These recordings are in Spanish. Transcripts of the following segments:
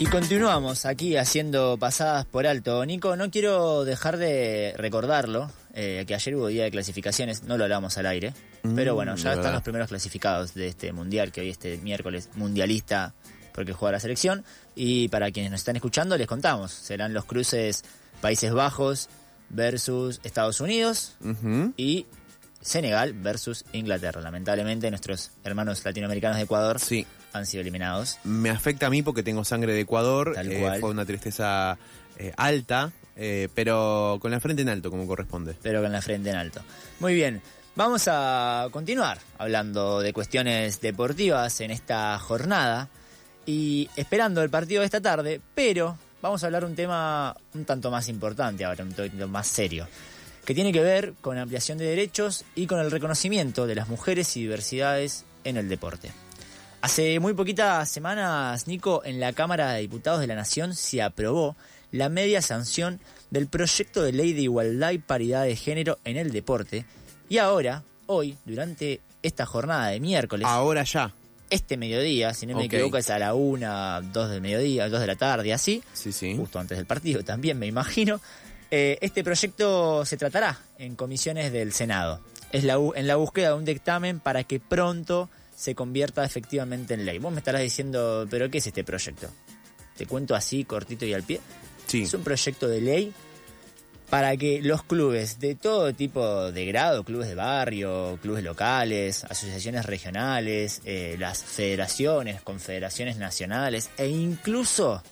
Y continuamos aquí haciendo pasadas por alto. Nico, no quiero dejar de recordarlo, eh, que ayer hubo día de clasificaciones, no lo hablamos al aire, Mm, pero bueno, ya están los primeros clasificados de este mundial, que hoy este miércoles mundialista, porque juega la selección. Y para quienes nos están escuchando, les contamos, serán los cruces Países Bajos versus Estados Unidos y Senegal versus Inglaterra. Lamentablemente nuestros hermanos latinoamericanos de Ecuador Sí, han sido eliminados. me afecta a mí porque tengo sangre de Ecuador. Tal eh, cual. fue una tristeza eh, alta, eh, pero con la frente en alto, como corresponde. pero con la frente en alto. Muy bien, vamos a continuar hablando de cuestiones deportivas en esta jornada y esperando el partido de esta tarde, pero vamos a hablar un tema un tanto más importante ahora, un tanto más serio, que tiene que ver con ampliación de derechos y con el reconocimiento de las mujeres y diversidades en el deporte. Hace muy poquitas semanas, Nico, en la Cámara de Diputados de la Nación se aprobó la media sanción del proyecto de ley de igualdad y paridad de género en el deporte. Y ahora, hoy, durante esta jornada de miércoles, Ahora ya. este mediodía, si no me equivoco, es a la una, dos del mediodía, dos de la tarde, así, Sí, sí. justo antes del partido también, me imagino. Eh, este proyecto se tratará en comisiones del Senado. Es la, en la búsqueda de un dictamen para que pronto se convierta efectivamente en ley. Vos me estarás diciendo, ¿pero qué es este proyecto? Te cuento así, cortito y al pie. Sí. Es un proyecto de ley para que los clubes de todo tipo de grado, clubes de barrio, clubes locales, asociaciones regionales, eh, las federaciones, confederaciones nacionales e incluso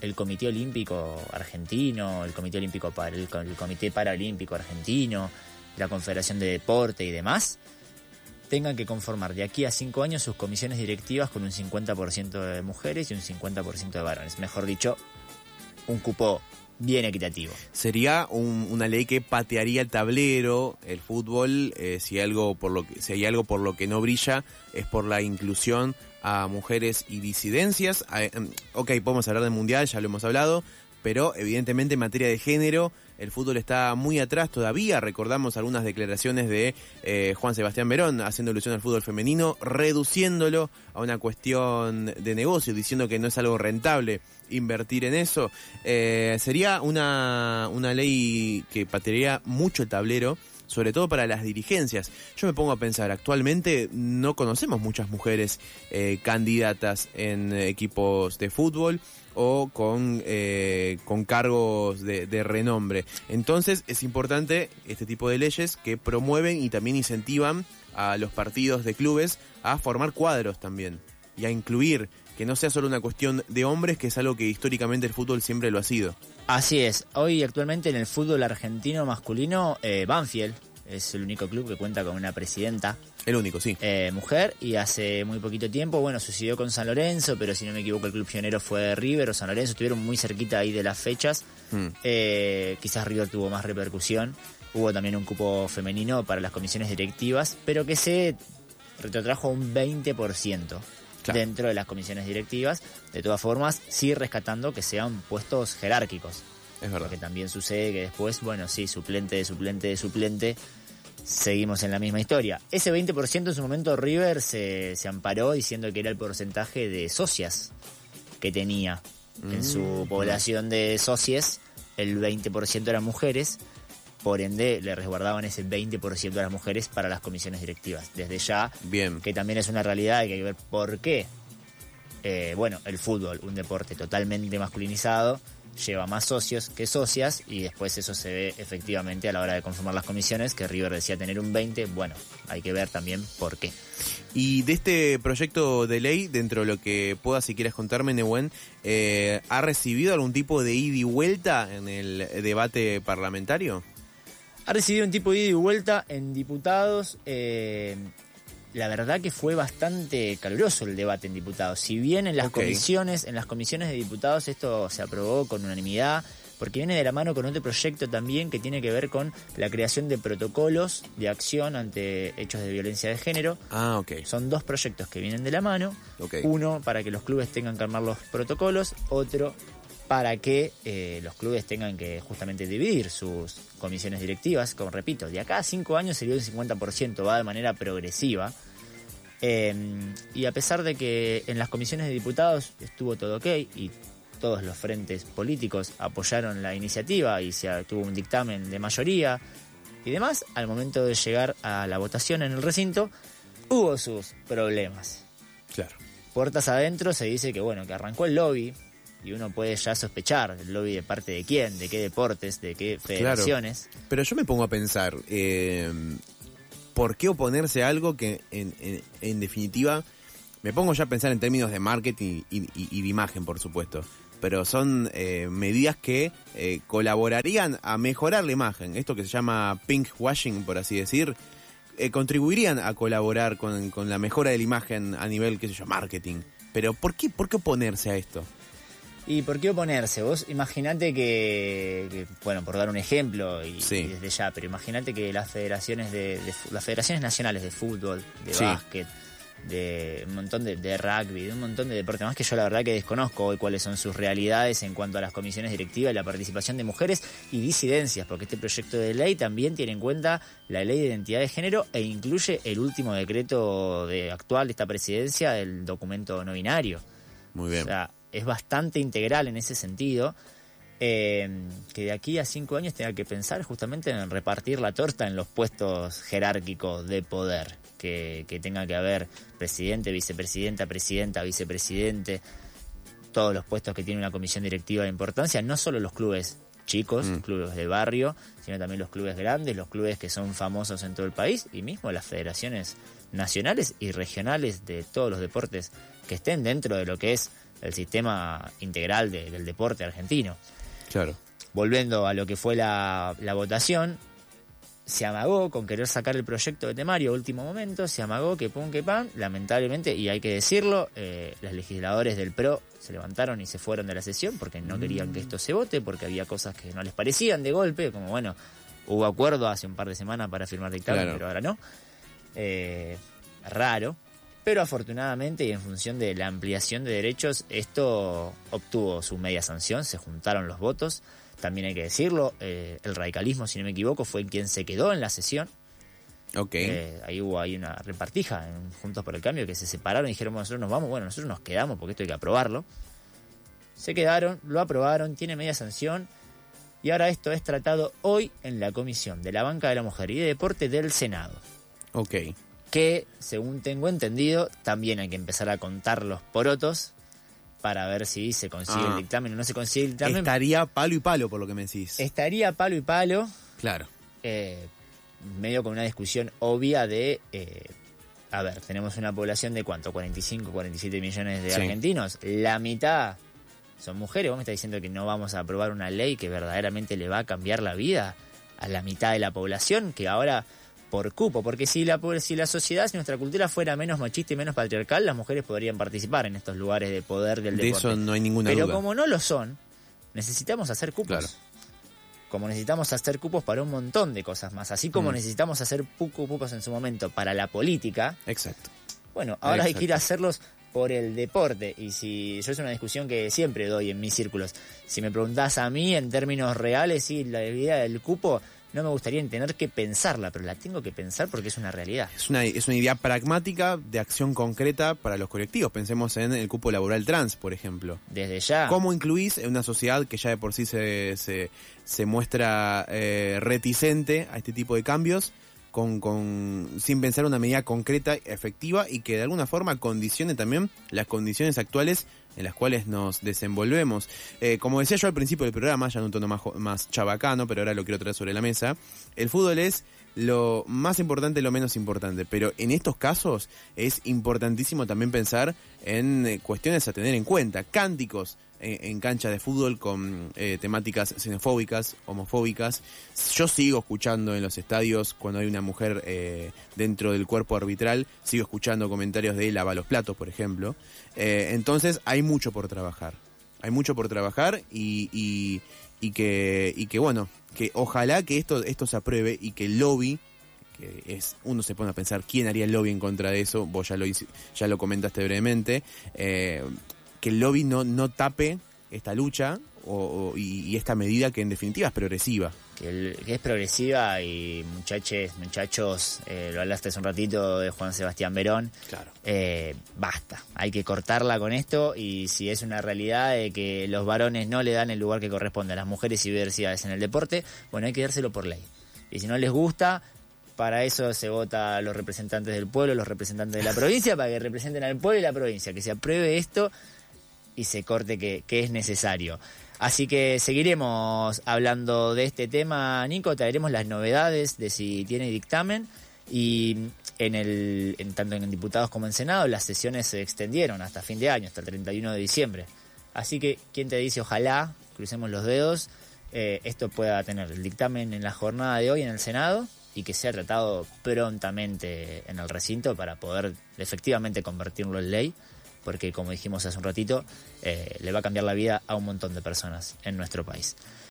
el Comité Olímpico Argentino, el Comité Olímpico para el, el Comité Paralímpico Argentino, la Confederación de Deporte y demás, tengan que conformar de aquí a cinco años sus comisiones directivas con un 50% de mujeres y un 50% de varones. Mejor dicho, un cupo bien equitativo. Sería un- una ley que patearía el tablero, el fútbol, eh, si, algo por lo que, si hay algo por lo que no brilla, es por la inclusión a mujeres y disidencias. Ah, em, ok, podemos hablar del mundial, ya lo hemos hablado, pero evidentemente en materia de género, el fútbol está muy atrás todavía. Recordamos algunas declaraciones de eh, Juan Sebastián Verón haciendo alusión al fútbol femenino, reduciéndolo a una cuestión de negocio, diciendo que no es algo rentable invertir en eso. Eh, sería una, una ley que patearía mucho el tablero, sobre todo para las dirigencias. Yo me pongo a pensar, actualmente no conocemos muchas mujeres eh, candidatas en equipos de fútbol o con, eh, con cargos de renombre. Entonces es importante este tipo de leyes que promueven y también incentivan a los partidos de clubes a formar cuadros también y a incluir que no sea solo una cuestión de hombres, que es algo que históricamente el fútbol siempre lo ha sido. Así es, hoy actualmente en el fútbol argentino masculino, eh, Banfield es el único club que cuenta con una presidenta El único, sí. eh, mujer y hace muy poquito tiempo, bueno, sucedió con San Lorenzo, pero si no me equivoco el club pionero fue River o San Lorenzo, estuvieron muy cerquita ahí de las fechas. Mm. Eh, quizás River tuvo más repercusión. Hubo también un cupo femenino para las comisiones directivas, pero que se retrotrajo un 20% Claro. dentro de las comisiones directivas. De todas formas, sí rescatando que sean puestos jerárquicos. Es verdad. Porque también sucede que después, bueno, sí, suplente de suplente de suplente, seguimos en la misma historia. Ese 20% en su momento River se, se amparó diciendo que era el porcentaje de socias que tenía. En su Mm. población de socios, el 20% eran mujeres, por ende le resguardaban ese 20% de las mujeres para las comisiones directivas. Desde ya, Bien. que también es una realidad hay que ver por qué. Eh, bueno, el fútbol, un deporte totalmente masculinizado, lleva más socios que socias y después eso se ve efectivamente a la hora de conformar las comisiones, que River decía tener un 20, bueno, hay que ver también por qué. Y de este proyecto de ley, dentro de lo que puedas si quieres contarme, Nehuen, eh, ¿ha recibido algún tipo de ida y vuelta en el debate parlamentario? Ha recibido un tipo de ida y vuelta en diputados. eh, la verdad que fue bastante caluroso el debate en diputados. Si bien en las comisiones, en las comisiones de diputados esto se aprobó con unanimidad, porque viene de la mano con otro proyecto también que tiene que ver con la creación de protocolos de acción ante hechos de violencia de género. Ah, ok. Son dos proyectos que vienen de la mano. Ok. Uno para que los clubes tengan que armar los protocolos, otro para que eh, los clubes tengan que justamente dividir sus comisiones directivas. Como repito, de acá a cinco años sería un 50%, va de manera progresiva. Eh, y a pesar de que en las comisiones de diputados estuvo todo ok y todos los frentes políticos apoyaron la iniciativa y se tuvo un dictamen de mayoría y demás, al momento de llegar a la votación en el recinto, hubo sus problemas. Claro. Puertas adentro se dice que bueno, que arrancó el lobby y uno puede ya sospechar el lobby de parte de quién, de qué deportes, de qué federaciones. Pero yo me pongo a pensar, eh, ¿por qué oponerse a algo que en, en, definitiva, me pongo ya a pensar en términos de marketing y, de imagen, por supuesto, pero son eh, medidas que eh, colaborarían a mejorar la imagen, esto que se llama pink washing, por así decir, eh, contribuirían a colaborar con, con, la mejora de la imagen a nivel, qué sé yo, marketing. Pero ¿por qué, por qué oponerse a esto? ¿Y por qué oponerse? Vos imaginate que, bueno, por dar un ejemplo y, desde ya, pero imagínate que las federaciones de, las federaciones nacionales de fútbol, de básquet, de un montón de, rugby, de un montón de deportes más que yo la verdad que desconozco hoy cuáles son sus realidades en cuanto a las comisiones directivas, la participación de mujeres y disidencias, porque este proyecto de ley también tiene en cuenta la ley de identidad de género e incluye el último decreto de actual de esta presidencia, el documento no binario. Muy bien es bastante integral en ese sentido. Eh, que de aquí a cinco años tenga que pensar justamente en repartir la torta en los puestos jerárquicos de poder, que, tenga que haber presidente, vicepresidenta, presidenta, vicepresidente, todos los puestos que tiene una comisión directiva de importancia, no solo los clubes chicos, mm. clubes de barrio, sino también los clubes grandes, los clubes que son famosos en todo el país y mismo las federaciones nacionales y regionales de todos los deportes que estén dentro de lo que es el sistema integral del deporte argentino. Claro. Volviendo a lo que fue la, votación, se amagó con querer sacar el proyecto de temario a último momento, se amagó que pum que pan, lamentablemente, y hay que decirlo, eh, los legisladores del PRO se levantaron y se fueron de la sesión porque no querían que esto se vote, porque había cosas que no les parecían de golpe, como bueno, hubo acuerdo hace un par de semanas para firmar dictamen, pero ahora no. Eh, raro. Pero afortunadamente y en función de la ampliación de derechos, esto obtuvo su media sanción, se juntaron los votos. También hay que decirlo, eh, el radicalismo, si no me equivoco, fue quien se quedó en la sesión. Ok. Eh, ahí hubo ahí una repartija en Juntos por el Cambio que se separaron y dijeron, nosotros nos vamos, bueno, nosotros nos quedamos porque esto hay que aprobarlo. Se quedaron, lo aprobaron, tiene media sanción y ahora esto es tratado hoy en la Comisión de la Banca de la Mujer y de Deporte del Senado. Ok que, según tengo entendido, también hay que empezar a contar los porotos para ver si se consigue el ah. dictamen o no se consigue el dictamen. Estaría palo y palo, por lo que me decís. Estaría palo y palo. Claro. Eh, medio con una discusión obvia de... Eh, a ver, tenemos una población de cuánto, 45, 47 millones de argentinos. La mitad son mujeres. Vos me estás diciendo que no vamos a aprobar una ley que verdaderamente le va a cambiar la vida a la mitad de la población, que ahora por cupo, porque si la, si la sociedad, si nuestra cultura fuera menos machista y menos patriarcal, las mujeres podrían participar en estos lugares de poder del deporte. De eso no hay ninguna Pero duda. como no lo son, necesitamos hacer cupos. Como necesitamos hacer cupos para un montón de cosas más. Así como mm. necesitamos hacer cupos en su momento para la política. Exacto. Bueno, ahora hay que ir a hacerlos por el deporte. Y si yo es una discusión que siempre doy en mis círculos. Si me preguntás a mí en términos reales, sí, la idea del cupo no me gustaría tener que pensarla, pero la tengo que pensar porque es una realidad. Es una, es una idea pragmática de acción concreta para los colectivos. Pensemos en el cupo laboral trans, por ejemplo. Desde ya. ¿Cómo incluís en una sociedad que ya de por sí se, se, muestra eh, reticente a este tipo de cambios? Con, con, sin pensar una medida concreta, efectiva y que de alguna forma condicione también las condiciones actuales en las cuales nos desenvolvemos. Eh, como decía yo al principio del programa, ya en un tono más, más chabacano, pero ahora lo quiero traer sobre la mesa, el fútbol es lo más importante lo menos importante, pero en estos casos es importantísimo también pensar en eh, cuestiones a tener en cuenta, cánticos en, cancha de fútbol con eh, temáticas xenofóbicas, homofóbicas. Yo sigo escuchando en los estadios cuando hay una mujer eh, dentro del cuerpo arbitral, sigo escuchando comentarios de lava los platos, por ejemplo. Eh, entonces hay mucho por trabajar. Hay mucho por trabajar y, y, que, y que, bueno, que ojalá que esto, esto se apruebe y que el lobby que es uno se pone a pensar quién haría el lobby en contra de eso, vos ya lo ya lo comentaste brevemente, que el lobby no, no tape esta lucha o, y, esta medida que en definitiva es progresiva. que, es progresiva y muchachos, muchachos, eh, lo hablaste hace un ratito de Juan Sebastián Verón, claro. Eh, basta, hay que cortarla con esto y si es una realidad de que los varones no le dan el lugar que corresponde a las mujeres y diversidades en el deporte, bueno, hay que dárselo por ley. Y si no les gusta, para eso se vota a los representantes del pueblo, los representantes de la provincia, para que representen al pueblo y la provincia, que se apruebe esto y se corte que, que es necesario. Así que seguiremos hablando de este tema, Nico, traeremos las novedades de si tiene dictamen y en el en, tanto en diputados como en Senado las sesiones se extendieron hasta fin de año, hasta el 31 de diciembre. Así que, ¿quién te dice? Ojalá, crucemos los dedos, eh, esto pueda tener el dictamen en la jornada de hoy en el Senado y que sea tratado prontamente en el recinto para poder efectivamente convertirlo en ley porque como dijimos hace un ratito, eh, le va a cambiar la vida a un montón de personas en nuestro país.